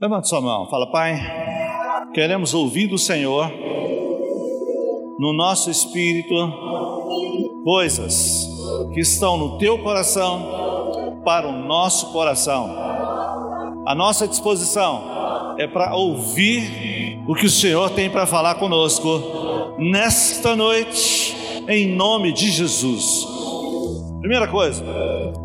Levante sua mão, fala, Pai, queremos ouvir do Senhor no nosso espírito coisas que estão no teu coração para o nosso coração. A nossa disposição é para ouvir o que o Senhor tem para falar conosco nesta noite, em nome de Jesus. Primeira coisa,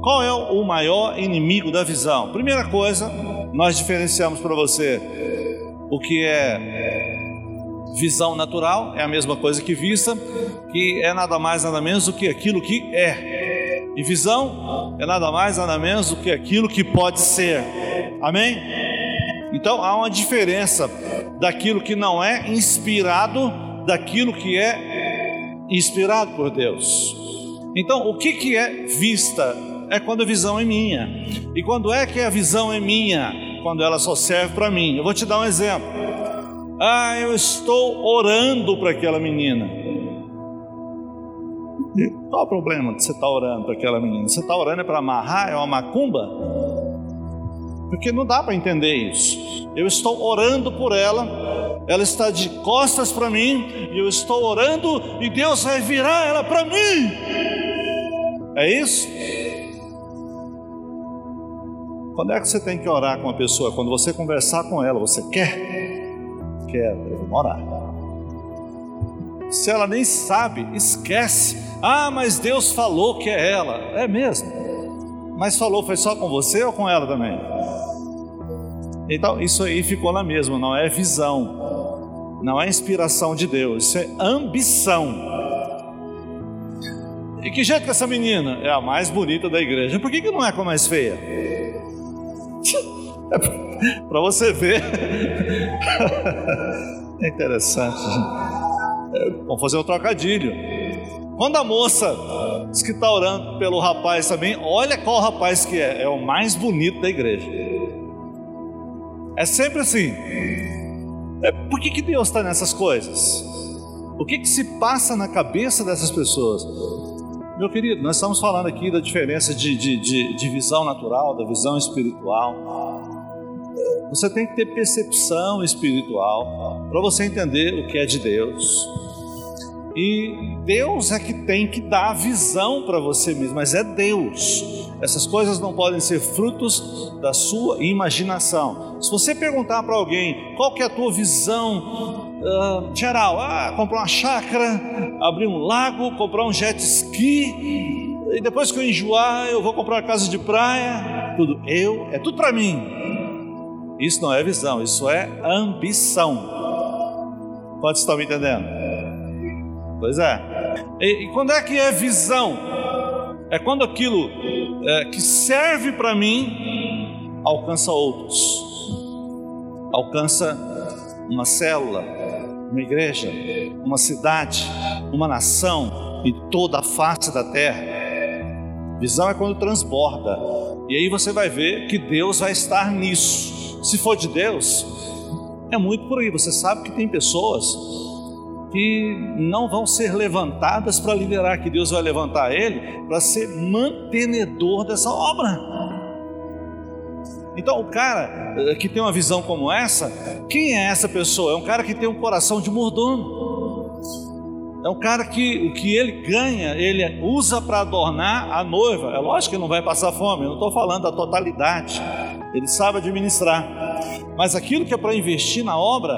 qual é o maior inimigo da visão? Primeira coisa, nós diferenciamos para você o que é visão natural, é a mesma coisa que vista, que é nada mais nada menos do que aquilo que é. E visão é nada mais nada menos do que aquilo que pode ser. Amém? Então há uma diferença daquilo que não é inspirado daquilo que é inspirado por Deus. Então, o que, que é vista? É quando a visão é minha. E quando é que a visão é minha? Quando ela só serve para mim. Eu vou te dar um exemplo. Ah, eu estou orando para aquela menina. Qual o problema de você estar tá orando para aquela menina? Você está orando é para amarrar? É uma macumba? Porque não dá para entender isso. Eu estou orando por ela, ela está de costas para mim, e eu estou orando, e Deus vai virar ela para mim. É isso? Quando é que você tem que orar com uma pessoa? Quando você conversar com ela, você quer? quero, eu vou morar. Se ela nem sabe, esquece. Ah, mas Deus falou que é ela. É mesmo. Mas falou foi só com você ou com ela também? Então, isso aí ficou na mesma, não é visão, não é inspiração de Deus, isso é ambição. E que jeito que essa menina é a mais bonita da igreja? Por que, que não é com a mais feia? Para você ver. é interessante. Vamos fazer um trocadilho. Quando a moça diz que está orando pelo rapaz também, olha qual rapaz que é. É o mais bonito da igreja. É sempre assim. É, por que, que Deus está nessas coisas? O que, que se passa na cabeça dessas pessoas? Meu querido, nós estamos falando aqui da diferença de, de, de, de visão natural, da visão espiritual. Você tem que ter percepção espiritual para você entender o que é de Deus. E Deus é que tem que dar a visão para você mesmo, mas é Deus. Essas coisas não podem ser frutos da sua imaginação. Se você perguntar para alguém qual é a tua visão uh, geral, ah, comprar uma chácara, abrir um lago, comprar um jet ski, e depois que eu enjoar, eu vou comprar uma casa de praia, tudo eu, é tudo para mim. Isso não é visão, isso é ambição. Pode estar me entendendo? Pois é. E, e, quando é que é visão? É quando aquilo é, que serve para mim alcança outros, alcança uma célula, uma igreja, uma cidade, uma nação e toda a face da terra. Visão é quando transborda, e aí você vai ver que Deus vai estar nisso. Se for de Deus, é muito por aí. Você sabe que tem pessoas que não vão ser levantadas para liderar, que Deus vai levantar ele para ser mantenedor dessa obra. Então, o cara eh, que tem uma visão como essa, quem é essa pessoa? É um cara que tem um coração de mordomo. É um cara que o que ele ganha, ele usa para adornar a noiva. É lógico que ele não vai passar fome, eu não estou falando da totalidade ele sabe administrar. Mas aquilo que é para investir na obra,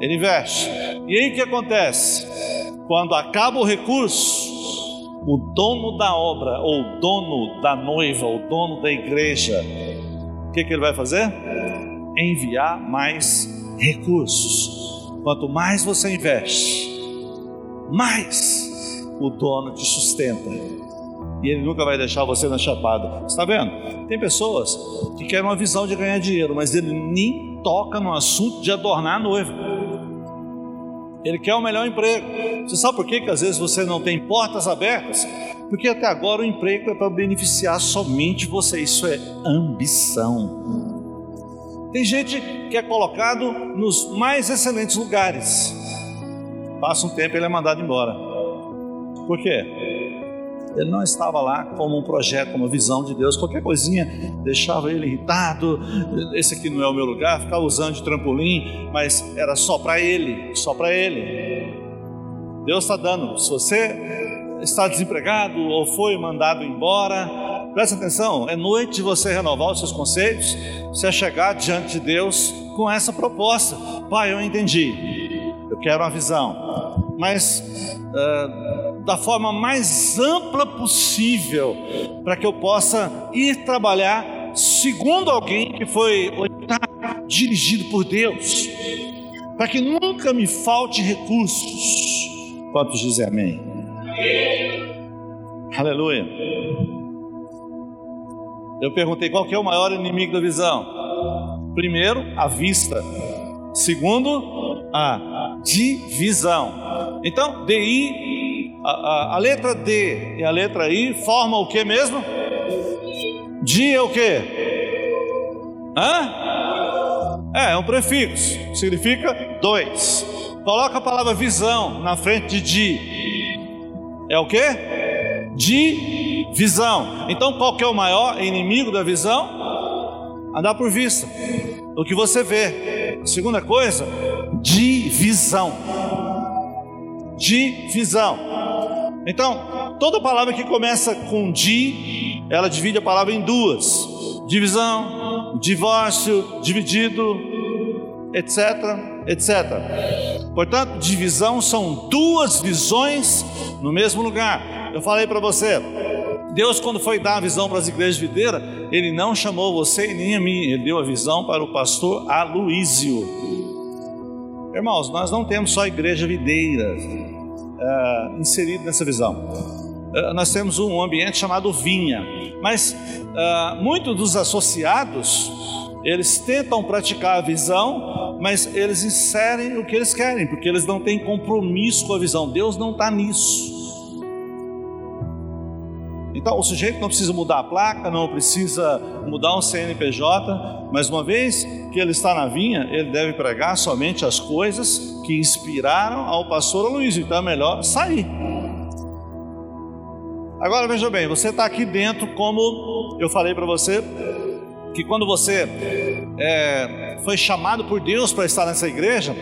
ele investe. E aí o que acontece? Quando acaba o recurso, o dono da obra, ou o dono da noiva, o dono da igreja, o que, que ele vai fazer? Enviar mais recursos. Quanto mais você investe, mais o dono te sustenta e ele nunca vai deixar você na chapada. Está vendo? Tem pessoas que querem uma visão de ganhar dinheiro, mas ele nem toca no assunto de adornar a noiva. Ele quer o melhor emprego. Você sabe por quê que às vezes você não tem portas abertas? Porque até agora o emprego é para beneficiar somente você. Isso é ambição. Tem gente que é colocado nos mais excelentes lugares. Passa um tempo e ele é mandado embora. Por quê? Ele não estava lá como um projeto, como uma visão de Deus. Qualquer coisinha deixava ele irritado. Esse aqui não é o meu lugar. Ficava usando de trampolim, mas era só para ele, só para ele. Deus está dando. Se você está desempregado ou foi mandado embora, presta atenção. É noite de você renovar os seus conceitos. Você chegar diante de Deus com essa proposta. Pai, eu entendi. Eu quero uma visão, mas uh, da forma mais ampla possível, para que eu possa ir trabalhar segundo alguém que foi dirigido por Deus, para que nunca me falte recursos. Quantos dizem amém? Aleluia. Eu perguntei qual é o maior inimigo da visão. Primeiro, a vista. Segundo, a divisão. Então, DI a, a, a, letra D e a letra I formam o que mesmo? Dia é o que? Hã? É, é um prefixo, significa dois. Coloca a palavra visão na frente de di. É o que? Divisão. Então qual que é o maior inimigo da visão? Andar por vista. O que você vê. Segunda coisa, divisão. Divisão. Então, toda palavra que começa com di, ela divide a palavra em duas: divisão, divórcio, dividido, etc, etc. Portanto, divisão são duas visões no mesmo lugar. Eu falei para você, Deus, quando foi dar a visão para as igrejas videiras, Ele não chamou você e nem a mim, Ele deu a visão para o pastor Aloísio. Irmãos, nós não temos só igreja videira, uh, inserido nessa visão. Uh, nós temos um ambiente chamado vinha, mas uh, muitos dos associados eles tentam praticar a visão, mas eles inserem o que eles querem, porque eles não têm compromisso com a visão. Deus não está nisso. Então, o sujeito não precisa mudar a placa, não precisa mudar um CNPJ, mas uma vez que ele está na vinha, ele deve pregar somente as coisas que inspiraram ao pastor Luiz. Então é melhor sair. Agora veja bem, você está aqui dentro, como eu falei para você, que quando você é, foi chamado por Deus para estar nessa igreja,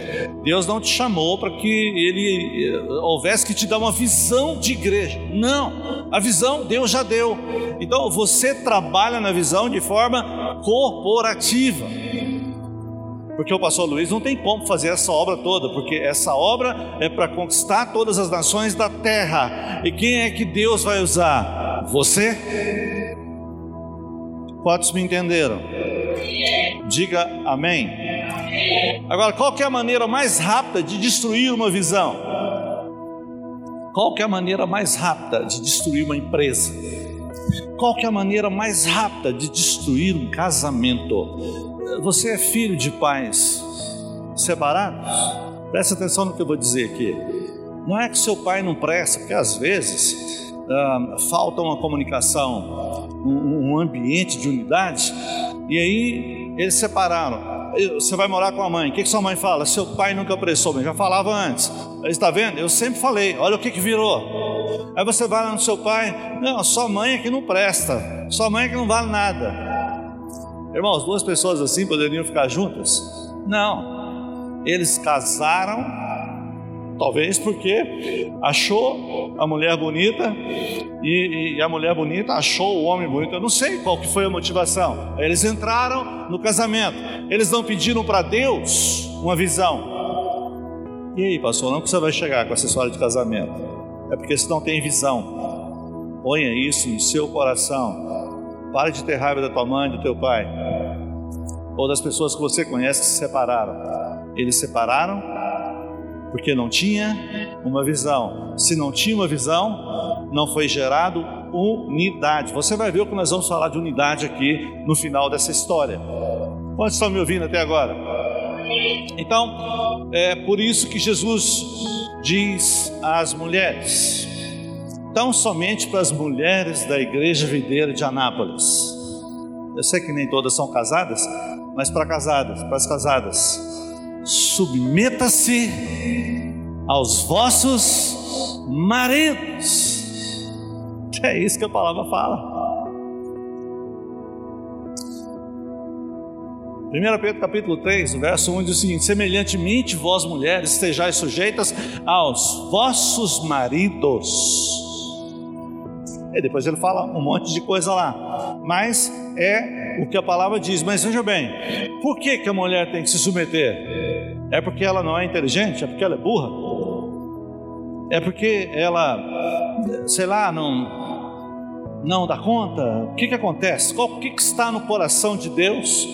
Deus não te chamou para que Ele eh, houvesse que te dar uma visão de igreja. Não, a visão Deus já deu. Então você trabalha na visão de forma corporativa. Porque o pastor Luiz não tem como fazer essa obra toda, porque essa obra é para conquistar todas as nações da terra. E quem é que Deus vai usar? Você? Quantos me entenderam? Diga amém. Agora, qual é a maneira mais rápida de destruir uma visão? Qual é a maneira mais rápida de destruir uma empresa? Qual é a maneira mais rápida de destruir um casamento? Você é filho de pais separados? Presta atenção no que eu vou dizer aqui. Não é que seu pai não presta, porque às vezes falta uma comunicação, um, ambiente de unidade, e aí eles separaram. Você vai morar com a mãe. O que, que sua mãe fala? Seu pai nunca prestou bem. Já falava antes. Está vendo? Eu sempre falei. Olha o que, que virou. Aí você vai lá no seu pai. Não, sua mãe é que não presta. Sua mãe é que não vale nada. Irmãos, duas pessoas assim poderiam ficar juntas? Não. Eles casaram, talvez porque achou a mulher bonita e, e, a mulher bonita achou o homem bonito. Eu não sei qual que foi a motivação. Eles entraram no casamento. Eles não pediram para Deus uma visão. E aí, pastor, não que você vai chegar com essa história de casamento? É porque você não tem visão. Ponha isso no seu coração Pare de ter raiva da tua mãe, do teu pai, ou das pessoas que você conhece que se separaram. Eles separaram porque não tinha uma visão. Se não tinha uma visão, não foi gerado unidade. Você vai ver o que nós vamos falar de unidade aqui no final dessa história. Quantos estão me ouvindo até agora? Então, é por isso que Jesus diz às mulheres: tão somente para as mulheres da igreja videira de Anápolis. Eu sei que nem todas são casadas, mas para casadas, para as casadas, submeta-se aos vossos maridos. É isso que a palavra fala. 1 Pedro capítulo 3, verso 1 diz o seguinte: Semelhantemente, vós mulheres, estejais sujeitas aos vossos maridos. E depois ele fala um monte de coisa lá, mas é o que a palavra diz. Mas veja bem, por que, que a mulher tem que se submeter? É porque ela não é inteligente? É porque ela é burra? É porque ela, sei lá, não, não dá conta? O que, que acontece? o que, que está no coração de Deus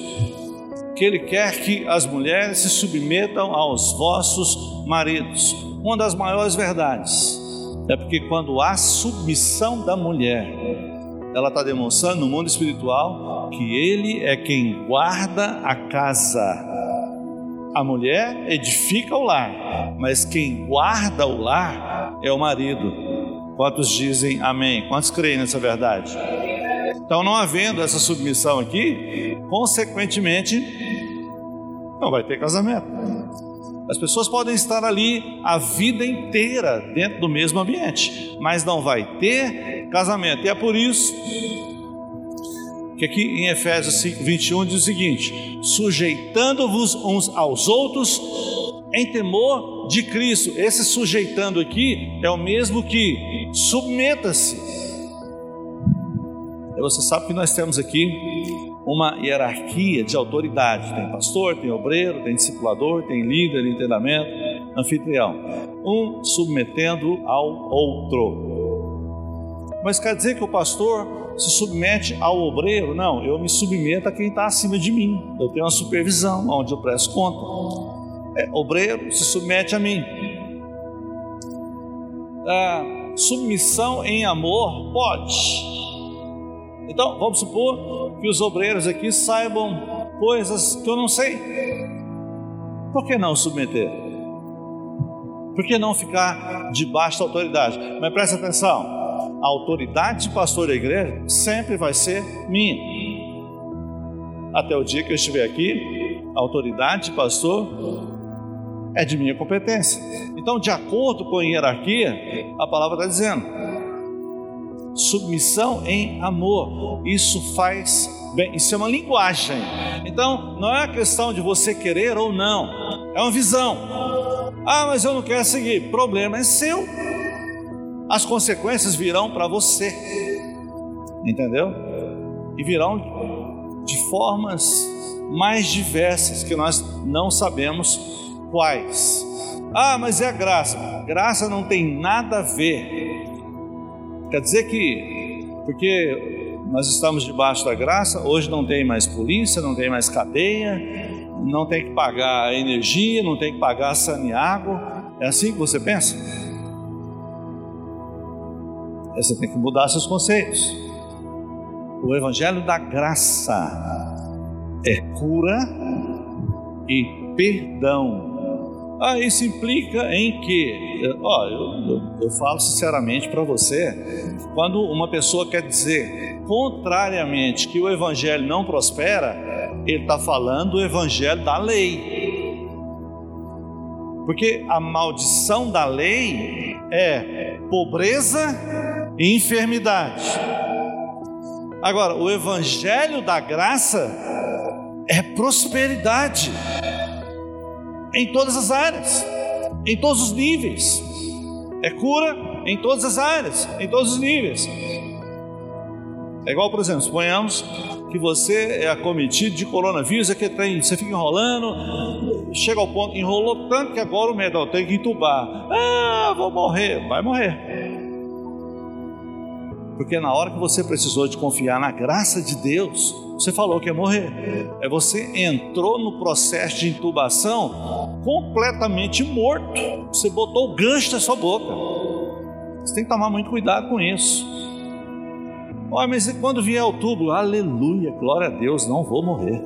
que Ele quer que as mulheres se submetam aos vossos maridos. Uma das maiores verdades é porque quando há submissão da mulher, ela está demonstrando no mundo espiritual que Ele é quem guarda a casa. A mulher edifica o lar, mas quem guarda o lar é o marido. Quantos dizem amém? Quantos creem nessa verdade? Então, não havendo essa submissão aqui, consequentemente, não vai ter casamento. As pessoas podem estar ali a vida inteira dentro do mesmo ambiente, mas não vai ter casamento. E é por isso que aqui em Efésios 5, 21 diz o seguinte: sujeitando-vos uns aos outros em temor de Cristo. Esse sujeitando aqui é o mesmo que submeta-se você sabe que nós temos aqui uma hierarquia de autoridade: tem pastor, tem obreiro, tem discipulador, tem líder de treinamento, anfitrião, um submetendo ao outro. Mas quer dizer que o pastor se submete ao obreiro? Não, eu me submeto a quem está acima de mim. Eu tenho uma supervisão onde eu presto conta. É, obreiro se submete a mim. Ah, submissão em amor pode então, vamos supor que os obreiros aqui saibam coisas que eu não sei. Por que não submeter? Por que não ficar debaixo da autoridade? Mas preste atenção: a autoridade de pastor da igreja sempre vai ser minha. Até o dia que eu estiver aqui, a autoridade de pastor é de minha competência. Então, de acordo com a hierarquia, a palavra está dizendo: submissão em amor. Isso faz bem, isso é uma linguagem. Então, não é a questão de você querer ou não, é uma visão. Ah, mas eu não quero seguir. Problema é seu. As consequências virão para você. Entendeu? E virão de formas mais diversas que nós não sabemos quais. Ah, mas é a graça. Graça não tem nada a ver Quer dizer que, porque nós estamos debaixo da graça, hoje não tem mais polícia, não tem mais cadeia, não tem que pagar energia, não tem que pagar saneago. É assim que você pensa? Você tem que mudar seus conceitos. O Evangelho da Graça é cura e perdão ah, isso implica em que, ó, eu, eu, eu falo sinceramente para você, quando uma pessoa quer dizer contrariamente que o evangelho não prospera, ele está falando do evangelho da lei. Porque a maldição da lei é pobreza e enfermidade. Agora, o evangelho da graça é prosperidade em todas as áreas, em todos os níveis. É cura em todas as áreas, em todos os níveis. É igual, por exemplo, suponhamos que você é acometido de coronavírus, é que tem, você fica enrolando, chega ao ponto, enrolou tanto que agora o médico tem que entubar. Ah, vou morrer, vai morrer. Porque na hora que você precisou de confiar na graça de Deus, você falou que ia morrer. É você entrou no processo de intubação completamente morto. Você botou o gancho na sua boca. Você tem que tomar muito cuidado com isso. Olha, mas quando vier o tubo, aleluia, glória a Deus, não vou morrer.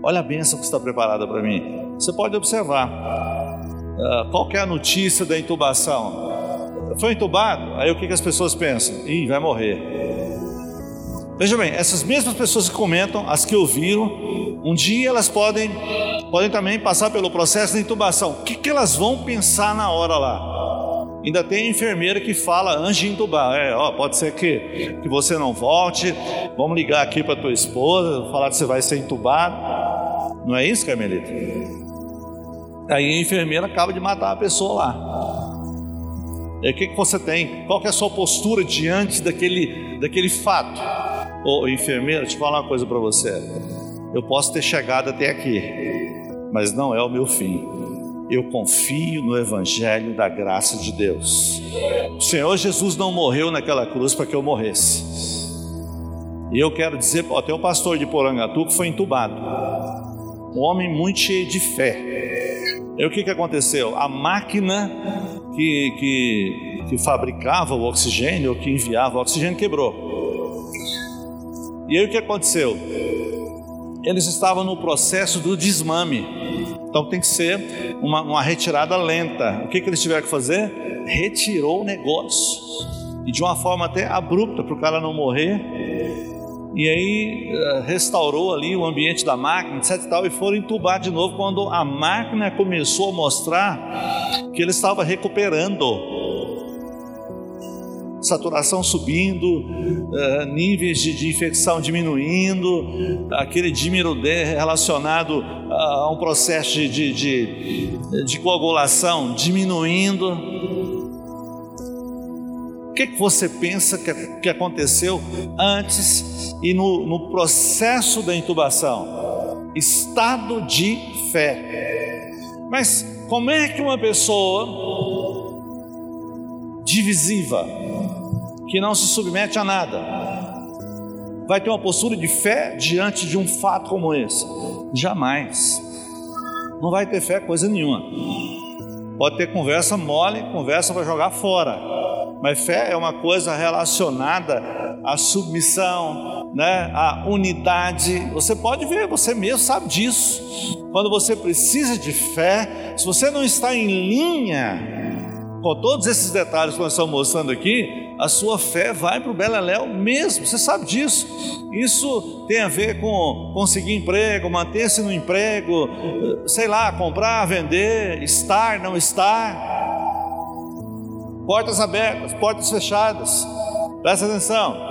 Olha a bênção que está preparada para mim. Você pode observar. Uh, qual é a notícia da intubação? foi entubado, aí o que, que as pessoas pensam? Ih, vai morrer. Veja bem, essas mesmas pessoas que comentam, as que ouviram, um dia elas podem, podem também passar pelo processo de intubação. O que, que elas vão pensar na hora lá? Ainda tem enfermeira que fala antes de entubar, é, ó, pode ser que, que você não volte, vamos ligar aqui para tua esposa, falar que você vai ser entubado. Não é isso, Carmelita? Aí a enfermeira acaba de matar a pessoa lá. E o que, que você tem? Qual que é a sua postura diante daquele, daquele fato? Ô enfermeira, deixa eu falar uma coisa para você. Eu posso ter chegado até aqui, mas não é o meu fim eu confio no Evangelho da graça de Deus. O Senhor Jesus não morreu naquela cruz para que eu morresse. E eu quero dizer, tem um pastor de Porangatu que foi entubado, um homem muito cheio de fé. E o que, que aconteceu? A máquina que, que, que fabricava o oxigênio, ou que enviava o oxigênio, quebrou. E aí o que aconteceu? Eles estavam no processo do desmame. Então tem que ser uma, uma retirada lenta. O que, que eles tiveram que fazer? Retirou o negócio. E de uma forma até abrupta, para o cara não morrer. E aí eh, restaurou ali o ambiente da máquina, etc e tal, e foram entubar de novo quando a máquina começou a mostrar que ele estava recuperando saturação subindo, uh, níveis de, de, infecção diminuindo, aquele dímero D relacionado a um processo de, de, de, de coagulação diminuindo. O que, que você pensa que, que aconteceu antes e no, no processo da intubação? Estado de fé. Mas como é que uma pessoa divisiva, que não se submete a nada, vai ter uma postura de fé diante de um fato como esse? Jamais. Não vai ter fé coisa nenhuma. Pode ter conversa mole, conversa para jogar fora. Mas fé é uma coisa relacionada à submissão, né, à unidade. Você pode ver, você mesmo sabe disso. Quando você precisa de fé, se você não está em linha com todos esses detalhes que nós estamos mostrando aqui, a sua fé vai para o Beleléu mesmo, você sabe disso. Isso tem a ver com conseguir emprego, manter-se no emprego, sei lá, comprar, vender, estar, não estar. Portas abertas, portas fechadas. Presta atenção.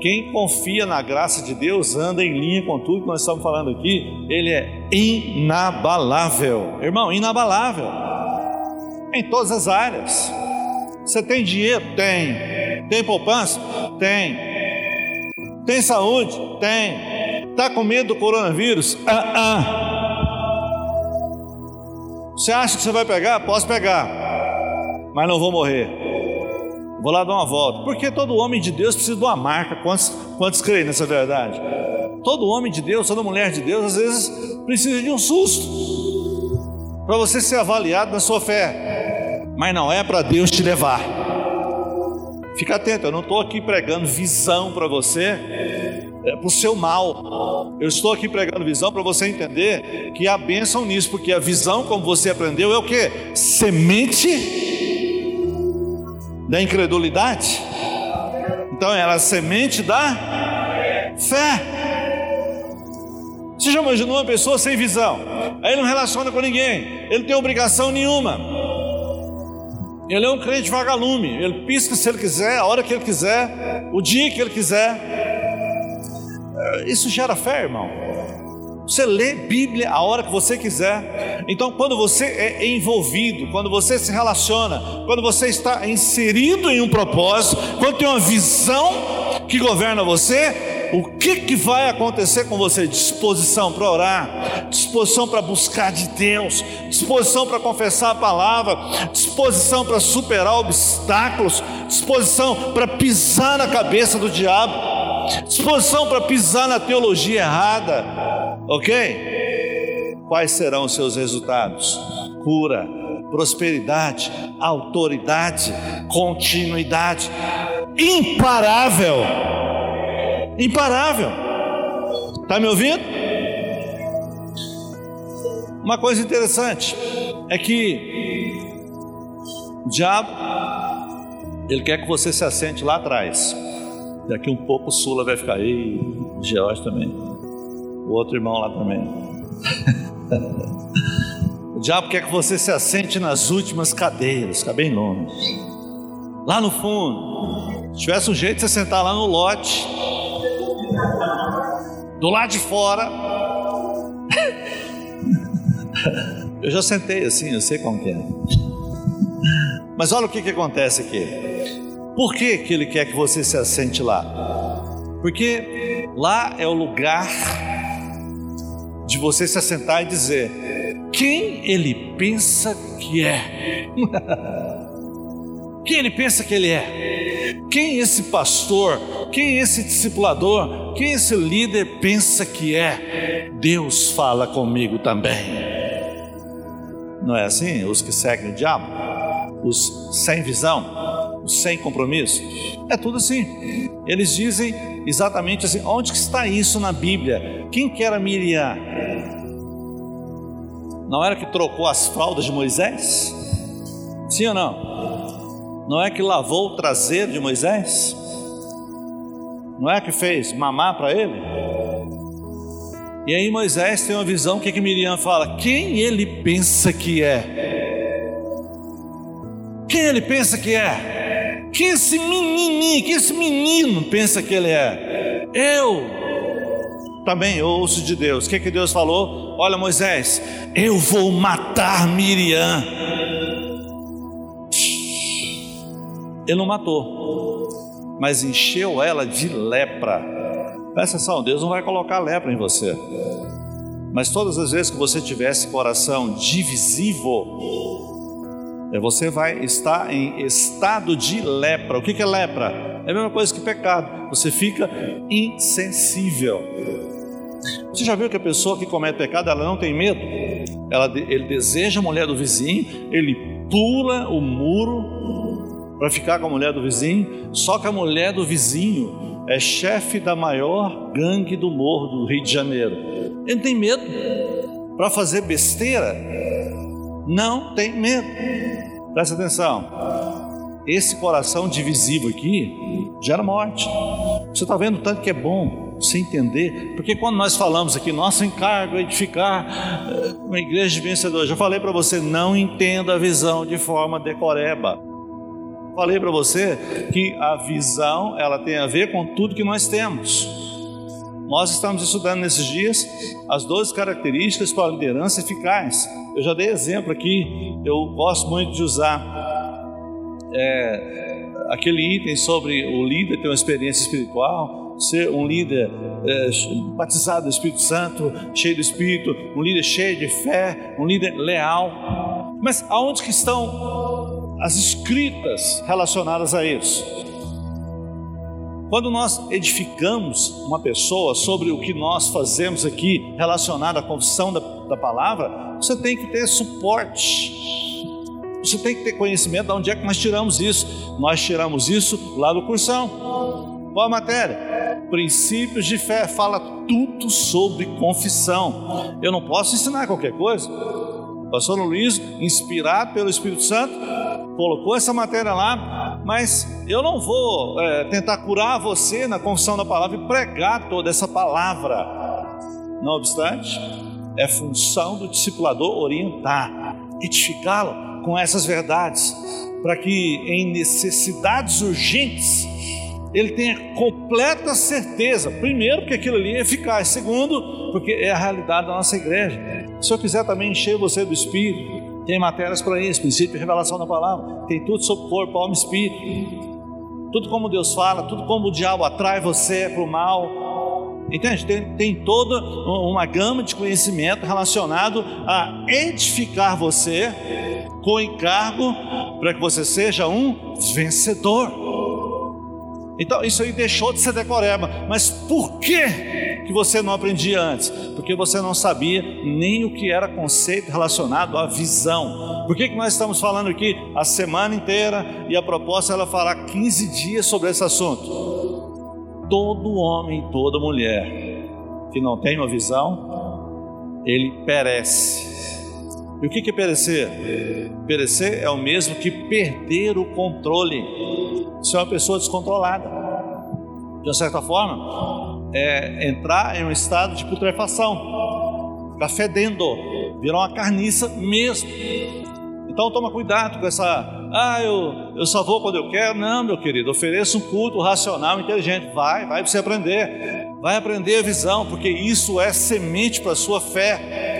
Quem confia na graça de Deus anda em linha com tudo que nós estamos falando aqui, ele é inabalável. Irmão, inabalável em todas as áreas. Você tem dinheiro? Tem. Tem poupança? Tem. Tem saúde? Tem. Está com medo do coronavírus? Ah, ah. Você acha que você vai pegar? Posso pegar, mas não vou morrer. Vou lá dar uma volta. Porque todo homem de Deus precisa de uma marca. Quantos, quantos creem nessa verdade? Todo homem de Deus, toda mulher de Deus, às vezes precisa de um susto para você ser avaliado na sua fé, mas não é para Deus te levar. Fica atento, eu não estou aqui pregando visão para você, é para o seu mal. Eu estou aqui pregando visão para você entender que há bênção nisso, porque a visão, como você aprendeu, é o que? Semente da incredulidade. Então ela é semente da fé. Você já imaginou uma pessoa sem visão? Aí ele não relaciona com ninguém, ele não tem obrigação nenhuma. Ele é um crente vagalume, ele pisca se ele quiser, a hora que ele quiser, o dia que ele quiser. É, isso gera fé, irmão. Você lê Bíblia a hora que você quiser. Então, quando você é envolvido, quando você se relaciona, quando você está inserido em um propósito, quando tem uma visão que governa você, o que, que vai acontecer com você? Disposição para orar, disposição para buscar de Deus, disposição para confessar a palavra, disposição para superar obstáculos, disposição para pisar na cabeça do diabo, disposição para pisar na teologia errada, ok? Quais serão os seus resultados? Cura, prosperidade, autoridade, continuidade, imparável imparável. Está me ouvindo? Uma coisa interessante é que o diabo ele quer que você se assente lá atrás. Daqui um pouco o Sula vai ficar aí, George também. O outro irmão lá também. o diabo quer que você se assente nas últimas cadeiras, fica bem longe. lá no fundo. Se tivesse um jeito de você sentar lá no lote, do lado de fora. eu já sentei assim, eu sei como é. Mas olha o que, que acontece aqui. Por que, que ele quer que você se assente lá? Porque lá é o lugar de você se assentar e dizer: quem ele pensa que é? quem ele pensa que ele é? Quem esse pastor, quem esse discipulador, quem esse líder pensa que é? Deus fala comigo também. Não é assim? Os que seguem o diabo, os sem visão, sem compromisso, é tudo assim. Eles dizem exatamente assim: onde que está isso na Bíblia? Quem que era Miriam? Não era que trocou as fraldas de Moisés? Sim ou não? Não é que lavou o traseiro de Moisés? Não é que fez mamar para ele? E aí Moisés tem uma visão, o que, que Miriam fala? Quem ele pensa que é? Quem ele pensa que é? Quem esse menininho, quem esse menino pensa que ele é? Eu também ouço de Deus. O que, que Deus falou? Olha, Moisés, eu vou matar Miriam. Ele não matou, mas encheu ela de lepra. Presta atenção, Deus não vai colocar lepra em você. Mas todas as vezes que você tiver esse coração divisivo, é, você vai estar em estado de lepra. O que é lepra? É a mesma coisa que pecado. Você fica insensível. Você já viu que a pessoa que comete pecado, ela não tem medo? Ela, ele deseja a mulher do vizinho, ele pula o muro para ficar com a mulher do vizinho, só que a mulher do vizinho é chefe da maior gangue do morro do Rio de Janeiro. Ele tem medo para fazer besteira? Não tem medo. Presta atenção. Esse coração divisivo aqui gera morte. Você está vendo tanto que é bom você entender, porque quando nós falamos aqui, nosso encargo é edificar eh, uma igreja de vencedores. Já falei para você, não entenda a visão de forma decoreba. Falei para você que a visão ela tem a ver com tudo que nós temos. Nós estamos estudando nesses dias as 12 características para a liderança eficaz. Eu já dei exemplo aqui, eu gosto muito de usar é, aquele item sobre o líder ter uma experiência espiritual, ser um líder é, batizado do Espírito Santo, cheio do Espírito, um líder cheio de fé, um líder leal. Mas aonde que estão as escritas relacionadas a isso? Quando nós edificamos uma pessoa sobre o que nós fazemos aqui relacionado à confissão da, da palavra, você tem que ter suporte você tem que ter conhecimento de onde é que nós tiramos isso. Nós tiramos isso lá do cursão. Qual a matéria? Princípios de fé. Fala tudo sobre confissão. Eu não posso ensinar qualquer coisa. Pastor Luiz, inspirado pelo Espírito Santo, colocou essa matéria lá, mas eu não vou é, tentar curar você na confissão da palavra e pregar toda essa palavra. Não obstante, é função do discipulador orientar, edificá-lo com essas verdades, para que em necessidades urgentes ele tenha completa certeza, primeiro, porque aquilo ali é eficaz, segundo, porque é a realidade da nossa igreja. Se eu quiser também encher você do Espírito, tem matérias para isso, princípio de revelação da palavra, tem tudo sobre corpo, alma e espírito, tudo como Deus fala, tudo como o diabo atrai você para o mal, Entende? Tem, tem toda uma gama de conhecimento relacionado a edificar você com encargo para que você seja um vencedor. Então, isso aí deixou de ser decoreba. Mas por que, que você não aprendia antes? Porque você não sabia nem o que era conceito relacionado à visão. Por que, que nós estamos falando aqui a semana inteira e a proposta é ela falar 15 dias sobre esse assunto? todo homem, toda mulher que não tem uma visão, ele perece. E o que é perecer? Perecer é o mesmo que perder o controle. Você é uma pessoa descontrolada. De uma certa forma, é entrar em um estado de putrefação, ficar fedendo, virar uma carniça mesmo. Então toma cuidado com essa, ah, eu, eu só vou quando eu quero. Não, meu querido, ofereça um culto racional, inteligente. Vai, vai para você aprender. Vai aprender a visão, porque isso é semente para a sua fé.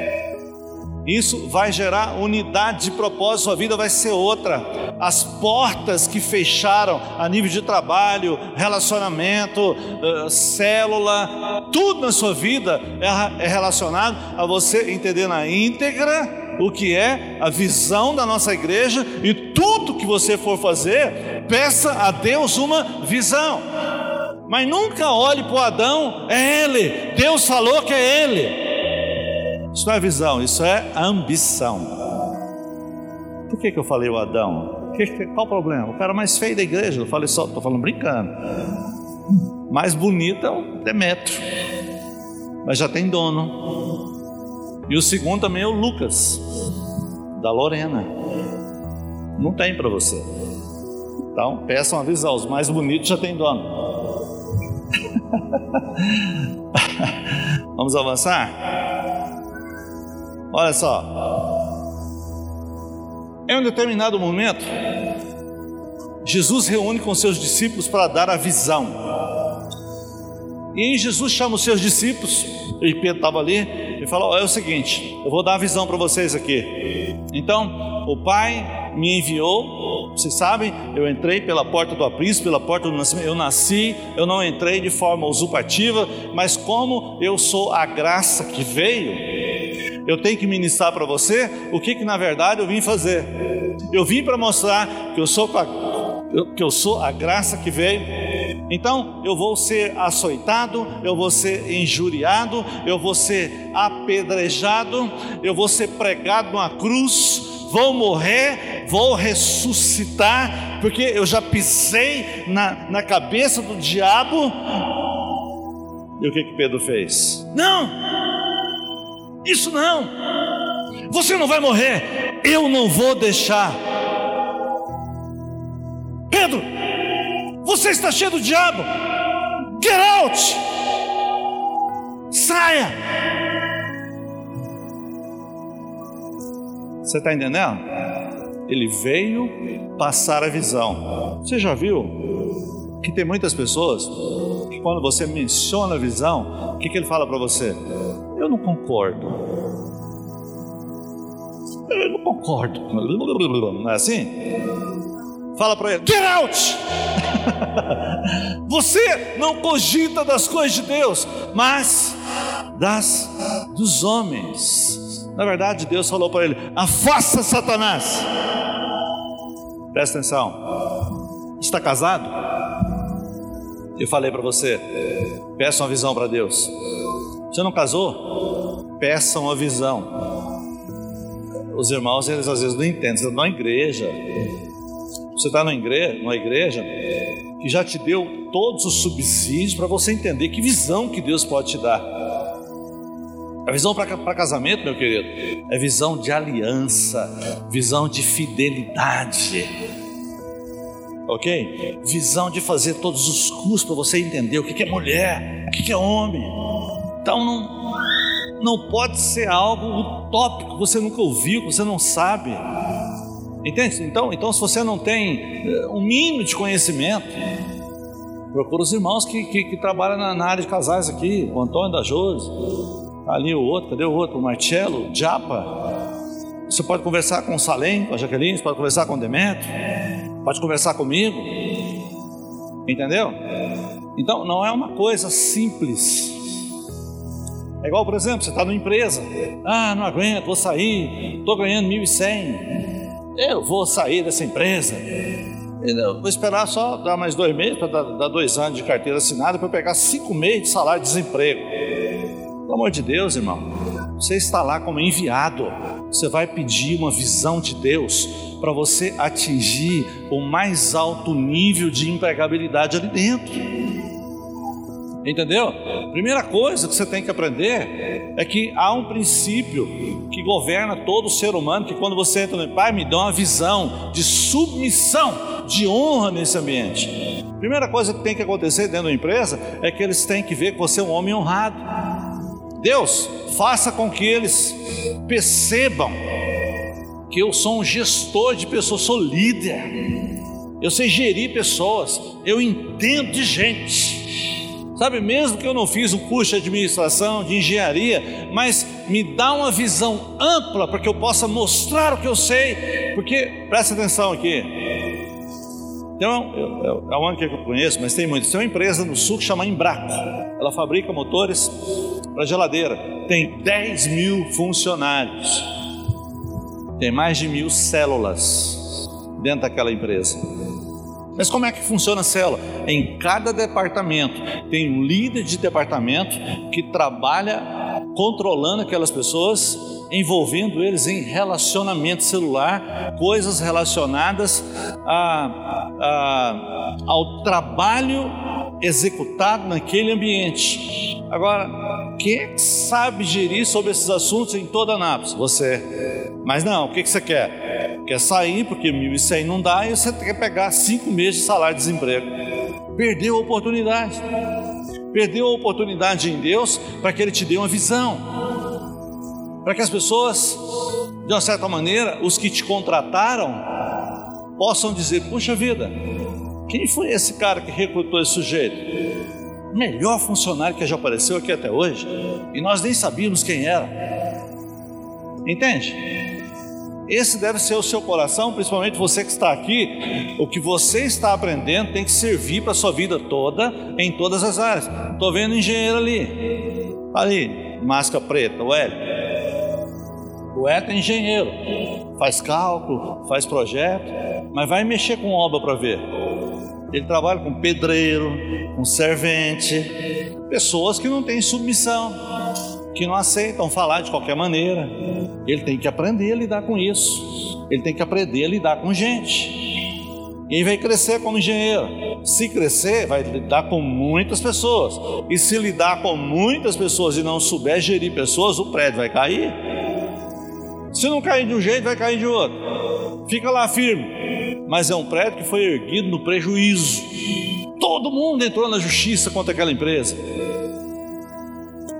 Isso vai gerar unidade de propósito, sua vida vai ser outra. As portas que fecharam a nível de trabalho, relacionamento, uh, célula, tudo na sua vida é, é relacionado a você entender na íntegra o que é a visão da nossa igreja e tudo que você for fazer, peça a Deus uma visão. Mas nunca olhe para o Adão, é ele, Deus falou que é ele. Isso não é visão, isso é ambição. Por que, que eu falei o Adão? qual o problema? O cara mais feio da igreja, eu falei só, estou falando brincando. Mais bonito é o Demetrio, mas já tem dono. E o segundo também é o Lucas, da Lorena. Não tem para você. Então, peçam uma visão, os mais bonitos já tem dono. Vamos avançar? Olha só. Em um determinado momento, Jesus reúne com seus discípulos para dar a visão. E Jesus chama os seus discípulos, e Pedro estava ali, e falou: É o seguinte, eu vou dar a visão para vocês aqui. Então, o Pai me enviou, vocês sabem, eu entrei pela porta do aprisco, pela porta do nascimento, eu nasci, eu não entrei de forma usurpativa, mas como eu sou a graça que veio, eu tenho que ministrar para você o que, que na verdade eu vim fazer. Eu vim para mostrar que eu sou que eu sou a graça que veio. Então eu vou ser açoitado, eu vou ser injuriado, eu vou ser apedrejado, eu vou ser pregado numa cruz, vou morrer, vou ressuscitar, porque eu já pisei na, na cabeça do diabo. E o que que Pedro fez? Não! Isso não. Você não vai morrer. Eu não vou deixar. Pedro, você está cheio do diabo. Get out. Saia. Você está entendendo? Ele veio passar a visão. Você já viu que tem muitas pessoas quando você menciona a visão, o que, que ele fala para você? Eu não concordo. Eu não concordo. Não é assim? Fala para ele: Get out! Você não cogita das coisas de Deus, mas das dos homens. Na verdade, Deus falou para ele: Afasta Satanás. Presta atenção. Está casado? Eu falei para você: peça uma visão para Deus. Você não casou? Peça uma visão. Os irmãos, eles às vezes não entendem. Você está numa igreja. Você está numa igreja, numa igreja que já te deu todos os subsídios para você entender que visão que Deus pode te dar. A visão para casamento, meu querido, é visão de aliança, visão de fidelidade. Ok? Visão de fazer todos os cursos para você entender o que é mulher, o que é homem. Então não, não pode ser algo utópico que você nunca ouviu, você não sabe. Entende? Então, então se você não tem eh, um mínimo de conhecimento, procura os irmãos que, que, que trabalham na, na, área de casais aqui, o Antônio da Jose, ali o outro, cadê o outro? O Marcelo, o Japa. Você pode conversar com o Salem, com a Jaqueline, você pode conversar com o Demetrio, pode conversar comigo. Entendeu? Então não é uma coisa simples. É igual, por exemplo, você está numa empresa, ah, não aguento, vou sair, estou ganhando 1.100, eu vou sair dessa empresa. vou esperar só dar mais dois meses, para dar, dar, dois anos de carteira assinada, para pegar cinco meses de salário de desemprego. Pelo amor de Deus, irmão, você está lá como enviado, você vai pedir uma visão de Deus para você atingir o mais alto nível de empregabilidade ali dentro. Entendeu? Primeira coisa que você tem que aprender é que há um princípio que governa todo ser humano, que quando você entra no Pai, me dá uma visão de submissão, de honra nesse ambiente. Primeira coisa que tem que acontecer dentro da empresa é que eles têm que ver que você é um homem honrado. Deus, faça com que eles percebam que eu sou um gestor de pessoas, sou líder. Eu sei gerir pessoas, eu entendo de gente. Sabe, mesmo que eu não fiz um curso de administração, de engenharia, mas me dá uma visão ampla para que eu possa mostrar o que eu sei, porque presta atenção aqui. Então, eu, é uma que eu conheço, mas tem muitas. Tem uma empresa no sul que chama Embraco. Ela fabrica motores para geladeira. Tem 10 mil funcionários. Tem mais de mil células dentro daquela empresa. Mas como é que funciona a célula? Em cada departamento tem um líder de departamento que trabalha controlando aquelas pessoas, envolvendo eles em relacionamento celular, coisas relacionadas a, a, ao trabalho executado naquele ambiente. Agora, quem é que sabe gerir sobre esses assuntos em toda a Anápolis? Você. Mas não, o que, que você quer? Quer sair porque 1.100 não dá e você quer pegar cinco meses de salário de desemprego. Perdeu a oportunidade. Perdeu a oportunidade em Deus para que Ele te dê uma visão. Para que as pessoas, de uma certa maneira, os que te contrataram, possam dizer: Puxa vida, quem foi esse cara que recrutou esse sujeito? melhor funcionário que já apareceu aqui até hoje, e nós nem sabíamos quem era. Entende? Esse deve ser o seu coração, principalmente você que está aqui. O que você está aprendendo tem que servir para a sua vida toda, em todas as áreas. Estou vendo engenheiro ali, ali, máscara preta, o Hélio. O Hélio é engenheiro, faz cálculo, faz projeto, mas vai mexer com obra para ver. Ele trabalha com pedreiro, com servente, pessoas que não têm submissão, que não aceitam falar de qualquer maneira. Ele tem que aprender a lidar com isso. Ele tem que aprender a lidar com gente. E vai crescer como engenheiro. Se crescer, vai lidar com muitas pessoas. E se lidar com muitas pessoas e não souber gerir pessoas, o prédio vai cair. Se não cair de um jeito, vai cair de outro. Fica lá firme mas é um prédio que foi erguido no prejuízo. Todo mundo entrou na justiça contra aquela empresa.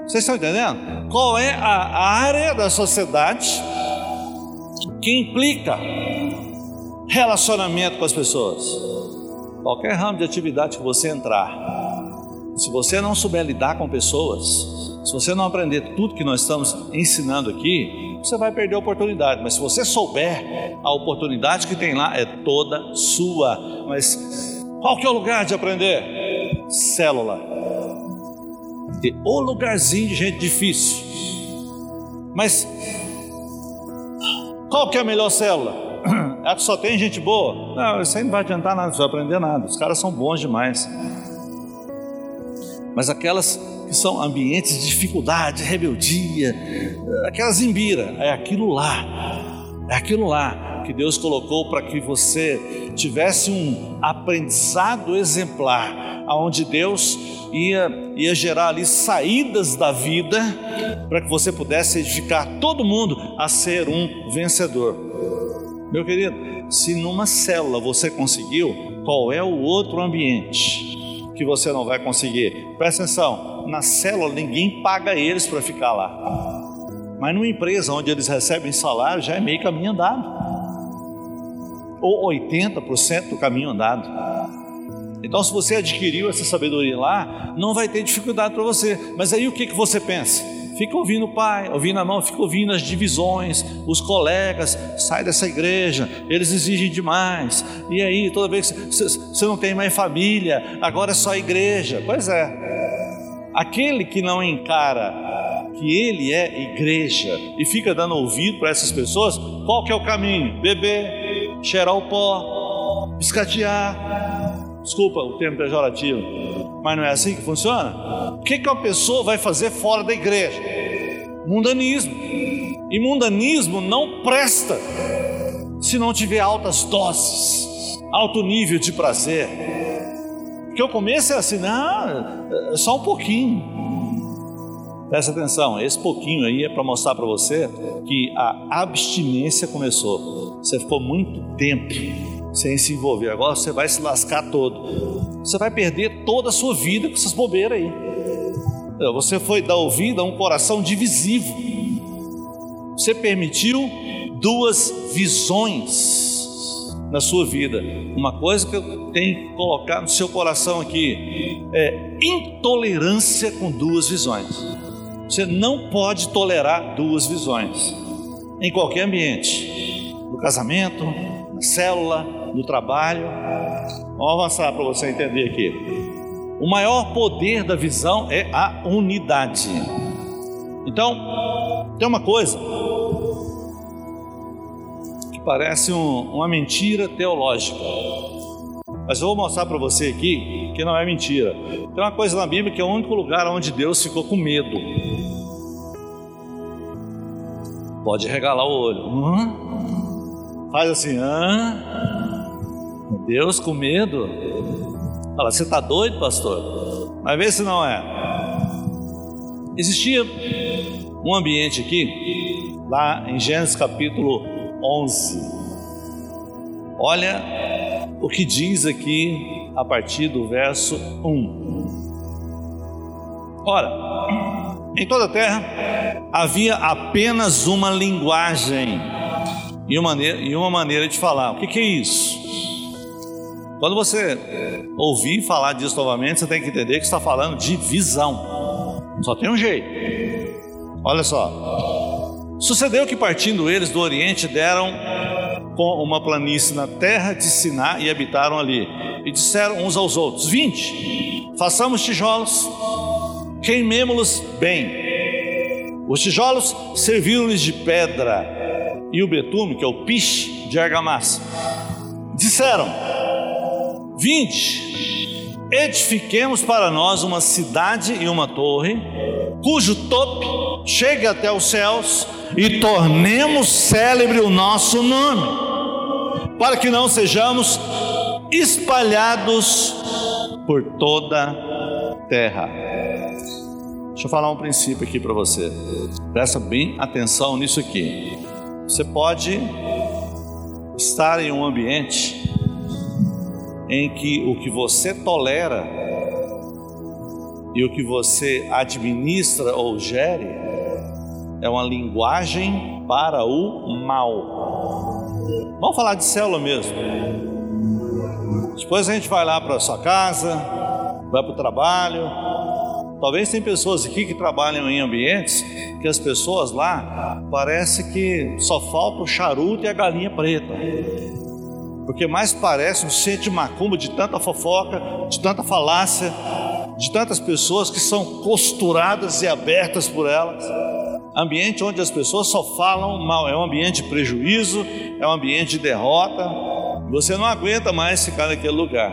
Vocês estão entendendo? Qual é a área da sociedade que implica relacionamento com as pessoas? Qualquer ramo de atividade que você entrar, se você não souber lidar com pessoas, se você não aprender tudo que nós estamos ensinando aqui, você vai perder a oportunidade. Mas se você souber, a oportunidade que tem lá é toda sua. Mas qual que é o lugar de aprender? Célula. E o lugarzinho de gente difícil. Mas qual que é a melhor célula? A que só tem gente boa? Não, isso aí não vai adiantar nada, você vai aprender nada. Os caras são bons demais. Mas aquelas que são ambientes de dificuldade, rebeldia, aquelas zimbira, é aquilo lá, é aquilo lá que Deus colocou para que você tivesse um aprendizado exemplar, aonde Deus ia, ia gerar ali saídas da vida para que você pudesse edificar todo mundo a ser um vencedor. Meu querido, se numa célula você conseguiu, qual é o outro ambiente que você não vai conseguir? Presta atenção, na célula, ninguém paga eles para ficar lá. Mas numa empresa onde eles recebem salário, já é meio caminho andado. Ou 80% do caminho andado. Então, se você adquiriu essa sabedoria lá, não vai ter dificuldade para você. Mas aí o que, que você pensa? Fica ouvindo o pai, ouvindo a mão, fica ouvindo as divisões, os colegas, sai dessa igreja, eles exigem demais. E aí, toda vez que você não tem mais família, agora é só igreja. Pois é, Aquele que não encara que ele é igreja e fica dando ouvido para essas pessoas, qual que é o caminho? Beber, cheirar o pó, piscatear. Desculpa o termo pejorativo, mas não é assim que funciona? O que, que uma pessoa vai fazer fora da igreja? Mundanismo. E mundanismo não presta se não tiver altas doses, alto nível de prazer. Porque o começo é assim, não, é só um pouquinho. Presta atenção, esse pouquinho aí é para mostrar para você que a abstinência começou. Você ficou muito tempo sem se envolver, agora você vai se lascar todo. Você vai perder toda a sua vida com essas bobeiras aí. Você foi dar ouvido a um coração divisivo. Você permitiu duas visões na sua vida. Uma coisa que eu tenho que colocar no seu coração aqui é intolerância com duas visões. Você não pode tolerar duas visões em qualquer ambiente, no casamento, na célula, no trabalho. Vamos avançar para você entender aqui. O maior poder da visão é a unidade. Então, tem uma coisa parece um, uma mentira teológica. Mas eu vou mostrar para você aqui que não é mentira. Tem uma coisa na Bíblia que é o único lugar onde Deus ficou com medo. Pode regalar o olho. Faz assim? Deus com medo? Fala, você está doido, pastor? Vai ver se não é. Existia um ambiente aqui, lá em Gênesis capítulo 11. Olha o que diz aqui a partir do verso 1. Ora, em toda a terra havia apenas uma linguagem e uma maneira, e uma maneira de falar. O que, que é isso? Quando você ouvir falar disso novamente, você tem que entender que está falando de visão. Só tem um jeito. Olha só. Sucedeu que partindo eles do Oriente deram com uma planície na terra de Siná e habitaram ali. E disseram uns aos outros: Vinte, façamos tijolos, queimemo-los bem. Os tijolos serviram-lhes de pedra e o betume, que é o piche, de argamassa. Disseram: Vinde, edifiquemos para nós uma cidade e uma torre, cujo tope chegue até os céus e tornemos célebre o nosso nome, para que não sejamos espalhados por toda a terra. Deixa eu falar um princípio aqui para você. Presta bem atenção nisso aqui. Você pode estar em um ambiente em que o que você tolera e o que você administra ou gere é uma linguagem para o mal. Vamos falar de célula mesmo. Depois a gente vai lá para sua casa, vai para o trabalho. Talvez tem pessoas aqui que trabalham em ambientes que as pessoas lá parece que só falta o charuto e a galinha preta. Porque mais parece um centro de macumba de tanta fofoca, de tanta falácia, de tantas pessoas que são costuradas e abertas por elas ambiente onde as pessoas só falam mal, é um ambiente de prejuízo, é um ambiente de derrota. Você não aguenta mais ficar naquele lugar,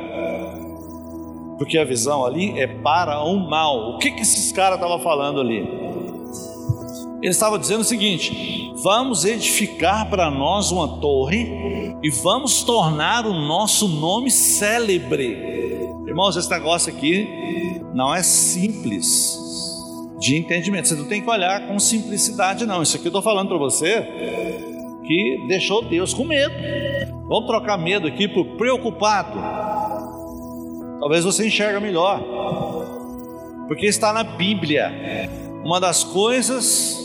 porque a visão ali é para o mal. O que, que esses caras estavam falando ali? Eles estavam dizendo o seguinte: vamos edificar para nós uma torre e vamos tornar o nosso nome célebre. Irmãos, esse negócio aqui não é simples de entendimento. Você não tem que olhar com simplicidade, não. Isso aqui eu estou falando para você que deixou Deus com medo. Vamos trocar medo aqui por preocupado. Talvez você enxerga melhor, porque está na Bíblia. Uma das coisas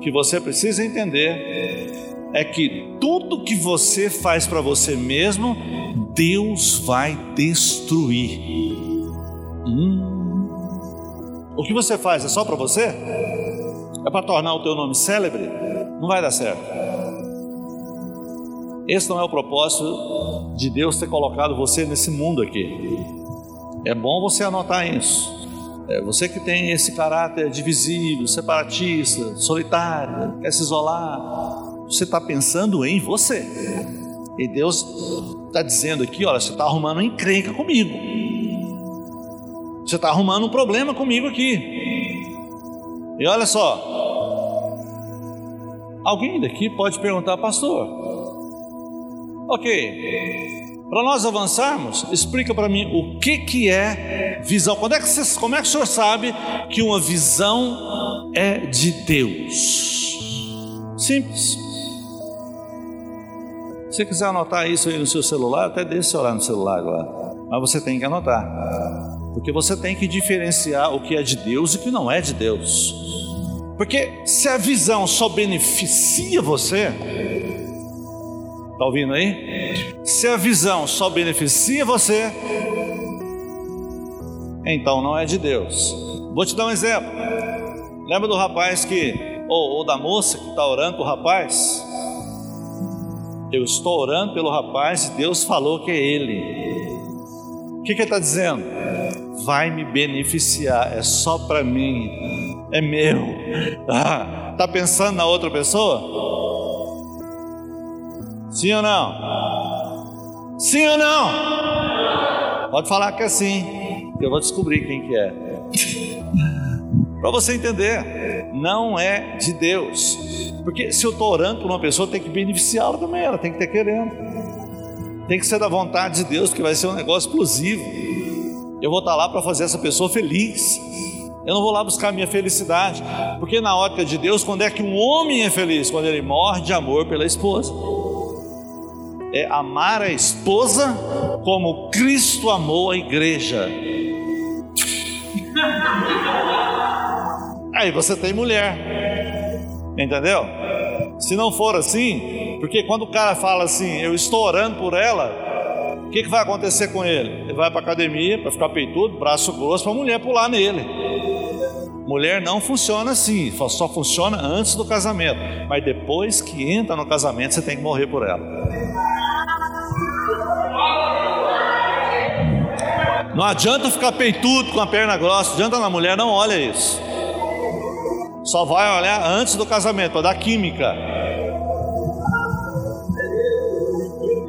que você precisa entender é que tudo que você faz para você mesmo, Deus vai destruir. Hum. O que você faz é só para você? É para tornar o teu nome célebre? Não vai dar certo. Esse não é o propósito de Deus ter colocado você nesse mundo aqui. É bom você anotar isso. É você que tem esse caráter divisível, separatista, solitário, quer se isolar. Você está pensando em você. E Deus está dizendo aqui: olha, você está arrumando encrenca comigo. Você está arrumando um problema comigo aqui. E olha só, alguém daqui pode perguntar, pastor, ok, para nós avançarmos, explica para mim o que, que é visão. Quando é que você, como é que o senhor sabe que uma visão é de Deus? Simples. Se você quiser anotar isso aí no seu celular, até deixe olhar no celular agora. Mas você tem que anotar. Porque você tem que diferenciar o que é de Deus e o que não é de Deus. Porque se a visão só beneficia você, Está ouvindo aí? Se a visão só beneficia você, então não é de Deus. Vou te dar um exemplo. Lembra do rapaz que, ou, ou da moça que está orando para o rapaz? Eu estou orando pelo rapaz e Deus falou que é ele. O que, que ele está dizendo? Vai me beneficiar, é só para mim, é meu. Ah, tá pensando na outra pessoa? Sim ou não? Sim ou não? Pode falar que é sim, eu vou descobrir quem que é. Para você entender, não é de Deus. Porque se eu estou orando por uma pessoa, tem que beneficiá-la também, ela tem que ter querendo. Tem que ser da vontade de Deus, que vai ser um negócio explosivo. Eu vou estar lá para fazer essa pessoa feliz. Eu não vou lá buscar minha felicidade, porque na ótica de Deus, quando é que um homem é feliz? Quando ele morre de amor pela esposa. É amar a esposa como Cristo amou a igreja. Aí você tem mulher, entendeu? Se não for assim, porque quando o cara fala assim, eu estou orando por ela, o que, que vai acontecer com ele? Ele vai para academia para ficar peitudo, braço grosso, para a mulher pular nele. Mulher não funciona assim, só funciona antes do casamento, mas depois que entra no casamento, você tem que morrer por ela. Não adianta ficar peitudo com a perna grossa, adianta na mulher, não olha isso. Só vai olhar antes do casamento, para dar química.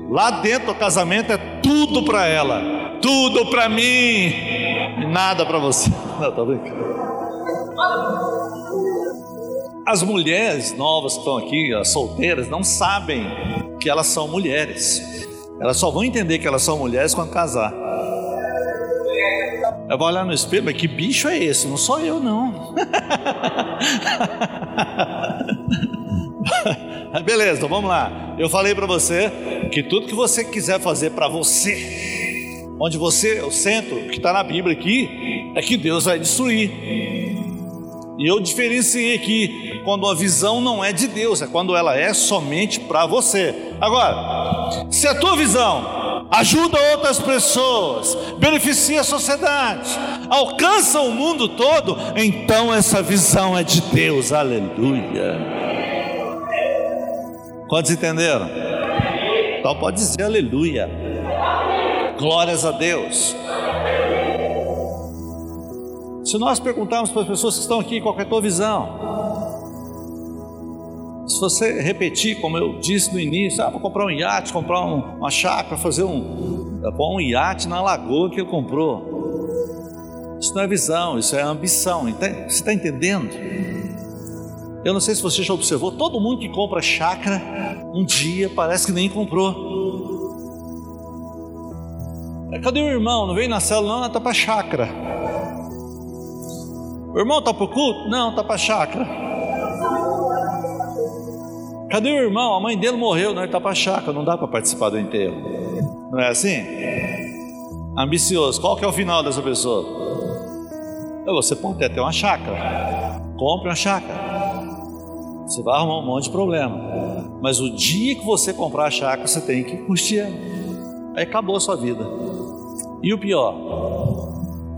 Lá dentro do casamento é tudo para ela, tudo para mim e nada para você. Não, tá brincando. As mulheres novas que estão aqui, as solteiras, não sabem que elas são mulheres. Elas só vão entender que elas são mulheres quando casar. Eu vou olhar no espelho, mas que bicho é esse? Não sou eu, não. Beleza, então vamos lá. Eu falei para você que tudo que você quiser fazer para você, onde você o centro, que está na Bíblia aqui, é que Deus vai destruir. E eu diferenciei aqui quando a visão não é de Deus, é quando ela é somente para você. Agora, se a tua visão ajuda outras pessoas, beneficia a sociedade, alcança o mundo todo, então essa visão é de Deus, aleluia. Quantos entenderam? Então pode dizer aleluia, glórias a Deus. Se nós perguntarmos para as pessoas que estão aqui qual é a tua visão, se você repetir, como eu disse no início, ah, vou comprar um iate, comprar um, uma chácara, fazer um, pôr um iate na lagoa que ele comprou. Isso não é visão, isso é ambição. Você está entendendo? Eu não sei se você já observou, todo mundo que compra chácara, um dia parece que nem comprou. É, cadê o irmão? Não veio na célula, não, está para chácara. O irmão está para o culto? Não, está para chácara. Cadê o irmão? A mãe dele morreu, não, ele está para a chácara, não dá para participar do enterro. Não é assim? Ambicioso, qual que é o final dessa pessoa? Você pode ter uma chácara, compre uma chácara. Você vai arrumar um monte de problema. Mas o dia que você comprar a chácara, você tem que curtir Aí acabou a sua vida. E o pior,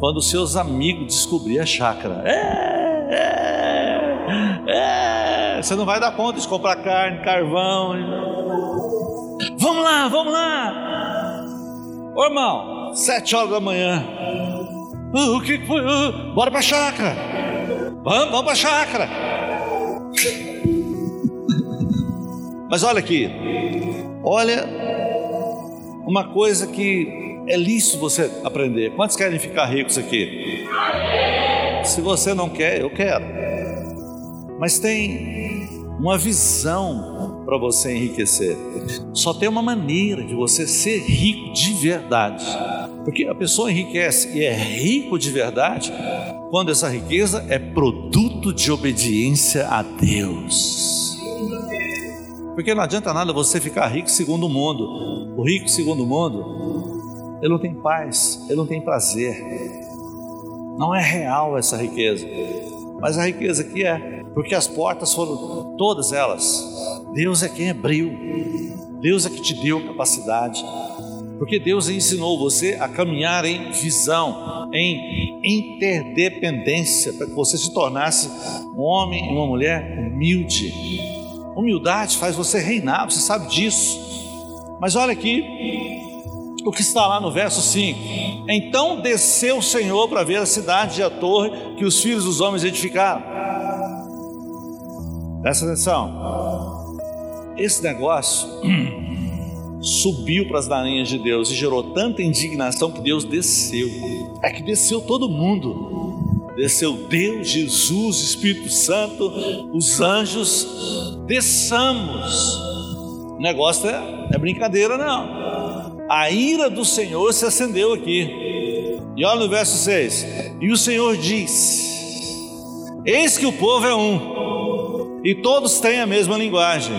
quando seus amigos descobrirem a chácara. É, é, é você não vai dar conta de comprar carne, carvão. Vamos lá, vamos lá. Ô irmão, sete horas da manhã. O que foi? Bora pra chácara. Vamos, vamos pra chácara. Mas olha aqui, olha uma coisa que é lícito você aprender. Quantos querem ficar ricos aqui? Se você não quer, eu quero. Mas tem uma visão para você enriquecer. Só tem uma maneira de você ser rico de verdade. Porque a pessoa enriquece e é rico de verdade quando essa riqueza é produto de obediência a Deus. Porque não adianta nada você ficar rico segundo o mundo. O rico segundo o mundo, ele não tem paz, ele não tem prazer. Não é real essa riqueza. Mas a riqueza que é, porque as portas foram todas elas. Deus é quem abriu. Deus é que te deu capacidade. Porque Deus ensinou você a caminhar em visão, em interdependência, para que você se tornasse um homem e uma mulher humilde. Humildade faz você reinar, você sabe disso. Mas olha aqui o que está lá no verso 5: Então desceu o Senhor para ver a cidade e a torre que os filhos dos homens edificaram. Presta atenção, esse negócio subiu para as narinhas de Deus e gerou tanta indignação que Deus desceu. É que desceu todo mundo. Desceu Deus, Jesus, Espírito Santo, os anjos, desçamos. O negócio é, é brincadeira, não. A ira do Senhor se acendeu aqui. E olha no verso 6: E o Senhor diz: Eis que o povo é um, e todos têm a mesma linguagem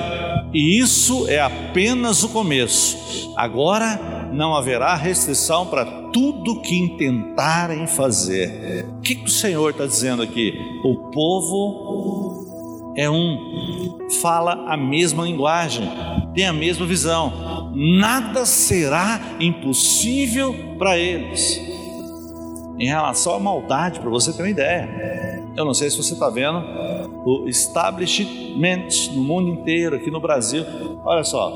e isso é apenas o começo. Agora não haverá restrição para tudo que intentarem fazer. O que, que o Senhor está dizendo aqui? O povo é um, fala a mesma linguagem, tem a mesma visão. Nada será impossível para eles. Em relação à maldade, para você ter uma ideia, eu não sei se você está vendo o establishment no mundo inteiro, aqui no Brasil. Olha só,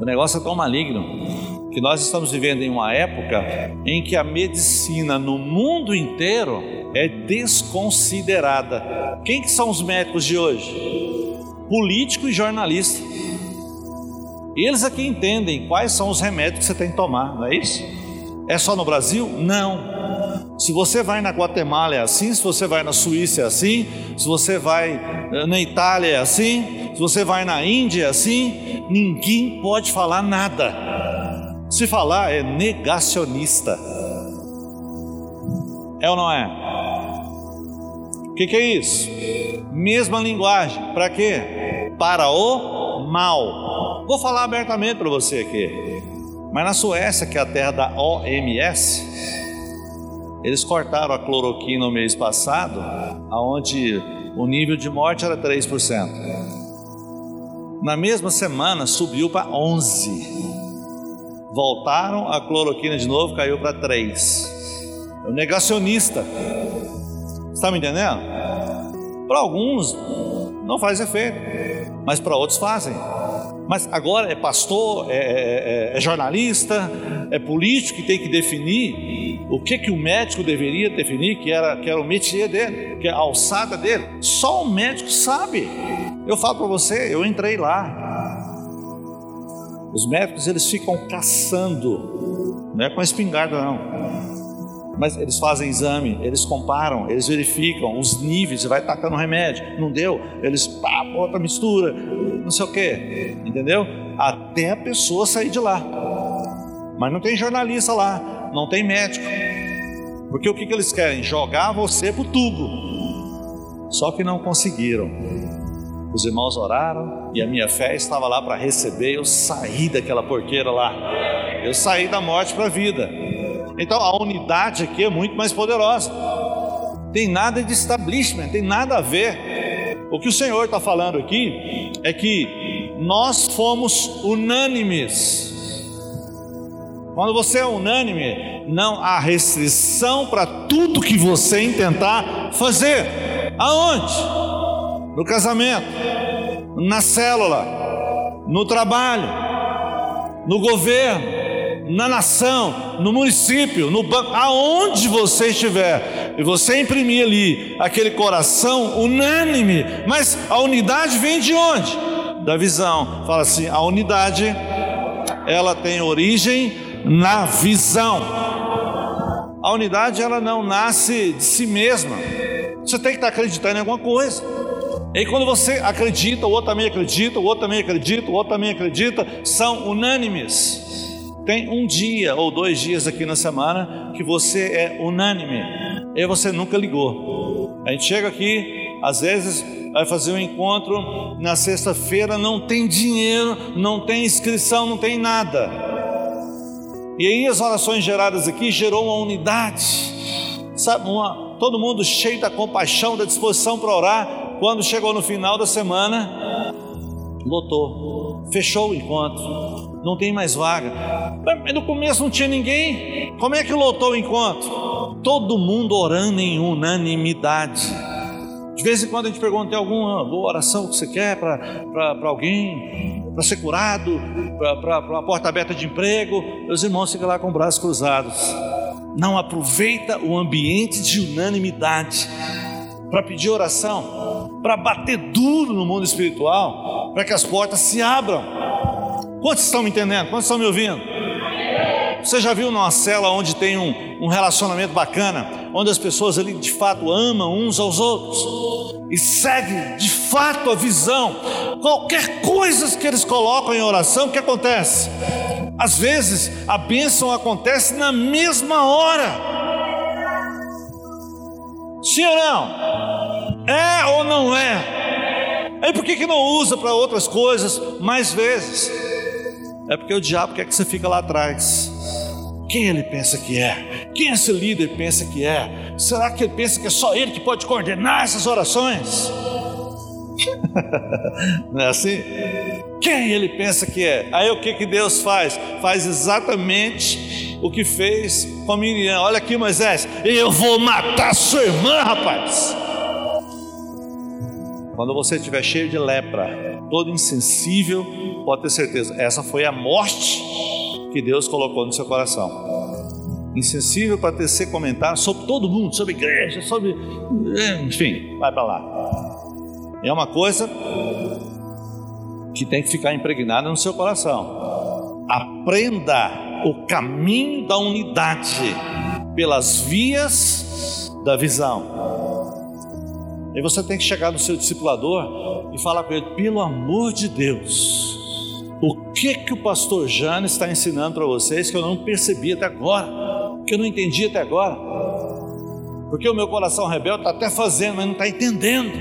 o negócio é tão maligno que nós estamos vivendo em uma época em que a medicina no mundo inteiro é desconsiderada. Quem que são os médicos de hoje? Político e jornalista. Eles aqui entendem quais são os remédios que você tem que tomar, não é isso? É só no Brasil? Não. Se você vai na Guatemala é assim, se você vai na Suíça é assim, se você vai eh, na Itália é assim, se você vai na Índia é assim, ninguém pode falar nada. Se falar é negacionista. É ou não é? O que, que é isso? Mesma linguagem. Para quê? Para o mal. Vou falar abertamente para você aqui. Mas na Suécia, que é a terra da OMS, eles cortaram a cloroquina no mês passado, aonde o nível de morte era 3%. Na mesma semana subiu para 11. Voltaram a cloroquina de novo, caiu para 3. É o negacionista. Está me entendendo? Para alguns não faz efeito, mas para outros fazem. Mas agora é pastor, é, é, é, é jornalista, é político que tem que definir o que, que o médico deveria definir, que era, que era o métier dele, que é a alçada dele. Só o médico sabe. Eu falo para você, eu entrei lá. Os médicos eles ficam caçando, não é com a espingarda não. Mas eles fazem exame, eles comparam, eles verificam os níveis, vai tacando remédio, não deu, eles pá, outra mistura, não sei o que, entendeu? Até a pessoa sair de lá. Mas não tem jornalista lá, não tem médico. Porque o que, que eles querem? Jogar você para o tubo. Só que não conseguiram. Os irmãos oraram e a minha fé estava lá para receber. Eu saí daquela porqueira lá. Eu saí da morte para a vida. Então a unidade aqui é muito mais poderosa. Tem nada de establishment, tem nada a ver. O que o Senhor está falando aqui é que nós fomos unânimes quando você é unânime, não há restrição para tudo que você intentar fazer. Aonde? No casamento, na célula, no trabalho, no governo, na nação, no município, no banco, aonde você estiver, e você imprimir ali aquele coração unânime, mas a unidade vem de onde? Da visão. Fala assim: a unidade ela tem origem na visão. A unidade ela não nasce de si mesma. Você tem que estar acreditando em alguma coisa. E quando você acredita, o outro também acredita, o outro também acredita, o outro também acredita, são unânimes. Tem um dia ou dois dias aqui na semana que você é unânime, e você nunca ligou. A gente chega aqui, às vezes vai fazer um encontro na sexta-feira, não tem dinheiro, não tem inscrição, não tem nada. E aí as orações geradas aqui gerou uma unidade, sabe, uma, todo mundo cheio da compaixão, da disposição para orar. Quando chegou no final da semana, lotou. fechou o encontro, não tem mais vaga. Mas no começo não tinha ninguém. Como é que lotou o encontro? Todo mundo orando em unanimidade. De vez em quando a gente pergunta: tem alguma boa oração que você quer para alguém, para ser curado, para uma porta aberta de emprego? Os irmãos ficam lá com braços cruzados. Não aproveita o ambiente de unanimidade para pedir oração, para bater duro no mundo espiritual, para que as portas se abram. Quantos estão me entendendo? Quantos estão me ouvindo? Você já viu numa cela onde tem um, um relacionamento bacana, onde as pessoas ali de fato amam uns aos outros e seguem de fato a visão? Qualquer coisa que eles colocam em oração, o que acontece? Às vezes a bênção acontece na mesma hora. Sim ou não? É ou não é? Aí por que, que não usa para outras coisas mais vezes? É porque o diabo quer que você fique lá atrás. Quem ele pensa que é? Quem esse líder pensa que é? Será que ele pensa que é só ele que pode coordenar essas orações? Não é assim? Quem ele pensa que é? Aí o que, que Deus faz? Faz exatamente o que fez com Miriam. Olha aqui, Moisés, eu vou matar sua irmã, rapaz. Quando você estiver cheio de lepra, todo insensível, pode ter certeza, essa foi a morte que Deus colocou no seu coração. Insensível para tecer comentários sobre todo mundo, sobre igreja, sobre. Enfim, vai para lá. É uma coisa que tem que ficar impregnada no seu coração. Aprenda o caminho da unidade pelas vias da visão. E você tem que chegar no seu discipulador e falar com ele: pelo amor de Deus, o que que o pastor Jane está ensinando para vocês que eu não percebi até agora, que eu não entendi até agora? Porque o meu coração rebelde está até fazendo, mas não está entendendo.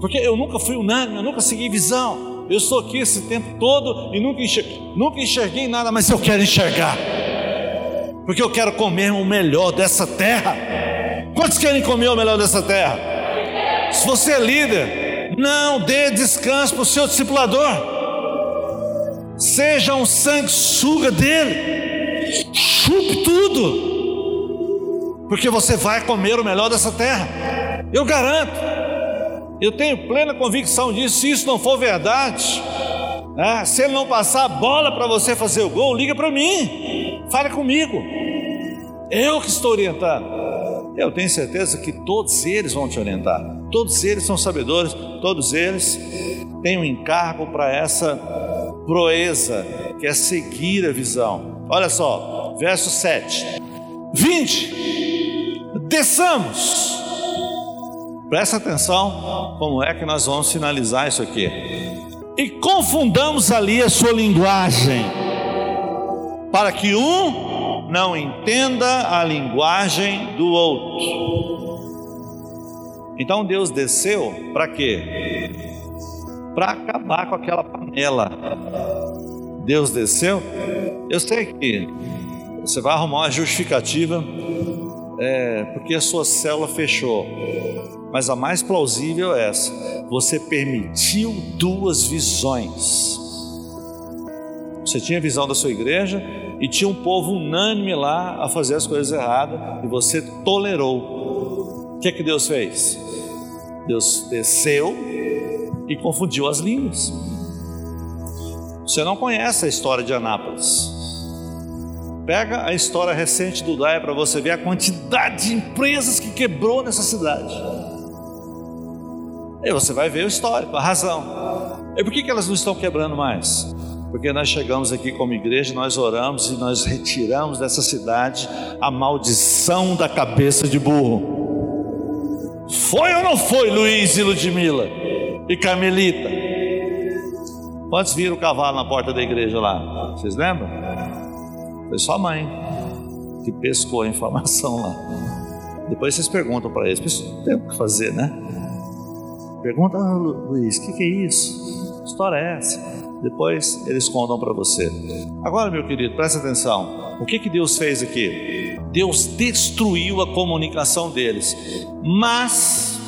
Porque eu nunca fui unânime, eu nunca segui visão. Eu estou aqui esse tempo todo e nunca enxerguei, nunca enxerguei nada, mas eu quero enxergar, porque eu quero comer o melhor dessa terra. Quantos querem comer o melhor dessa terra? Se você é líder, não dê descanso para o seu discipulador. Seja um sanguessuga dele, chupe tudo, porque você vai comer o melhor dessa terra. Eu garanto. Eu tenho plena convicção disso. Se isso não for verdade, né? se ele não passar a bola para você fazer o gol, liga para mim, fale comigo. Eu que estou orientando. Eu tenho certeza que todos eles vão te orientar. Todos eles são sabedores, todos eles têm um encargo para essa proeza, que é seguir a visão. Olha só, verso 7. Vinde, desçamos Presta atenção como é que nós vamos finalizar isso aqui. E confundamos ali a sua linguagem, para que um não entenda a linguagem do outro. Então Deus desceu para quê? Para acabar com aquela panela. Deus desceu. Eu sei que você vai arrumar uma justificativa, é, porque a sua célula fechou mas a mais plausível é essa: você permitiu duas visões. Você tinha visão da sua igreja e tinha um povo unânime lá a fazer as coisas erradas e você tolerou. O que é que Deus fez? Deus desceu e confundiu as línguas. Você não conhece a história de Anápolis. Pega a história recente do Daia para você ver a quantidade de empresas que quebrou nessa cidade. E você vai ver o histórico, a razão. E por que, que elas não estão quebrando mais? Porque nós chegamos aqui como igreja, nós oramos e nós retiramos dessa cidade a maldição da cabeça de burro. Foi ou não foi, Luiz e Ludmila? E Carmelita? Quantos viram o cavalo na porta da igreja lá? Vocês lembram? Foi sua mãe que pescou a informação lá. Depois vocês perguntam para eles, tem o que fazer, né? Pergunta, ah, Luiz, o que, que, é isso? Que história é essa? Depois eles contam para você. Agora, meu querido, presta atenção. O que, que Deus fez aqui? Deus destruiu a comunicação deles. Mas,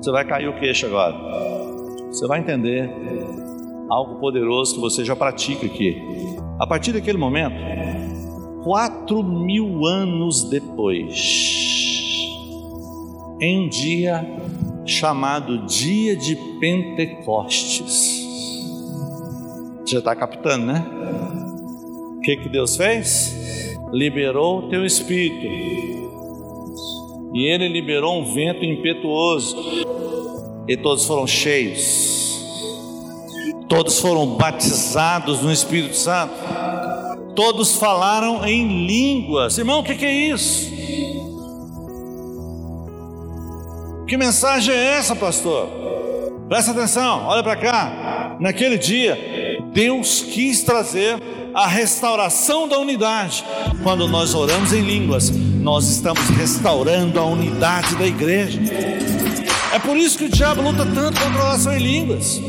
você vai cair o queixo agora. Você vai entender algo poderoso que você já pratica aqui. A partir daquele momento, quatro mil anos depois, em um dia chamado Dia de Pentecostes, já está captando, né? O que, que Deus fez? Liberou o teu espírito. E ele liberou um vento impetuoso. E todos foram cheios. Todos foram batizados no Espírito Santo. Todos falaram em línguas. Irmão, o que, que é isso? Que mensagem é essa, pastor? Presta atenção, olha para cá. Naquele dia, Deus quis trazer a restauração da unidade. Quando nós oramos em línguas, nós estamos restaurando a unidade da igreja. É por isso que o diabo luta tanto contra a oração em línguas.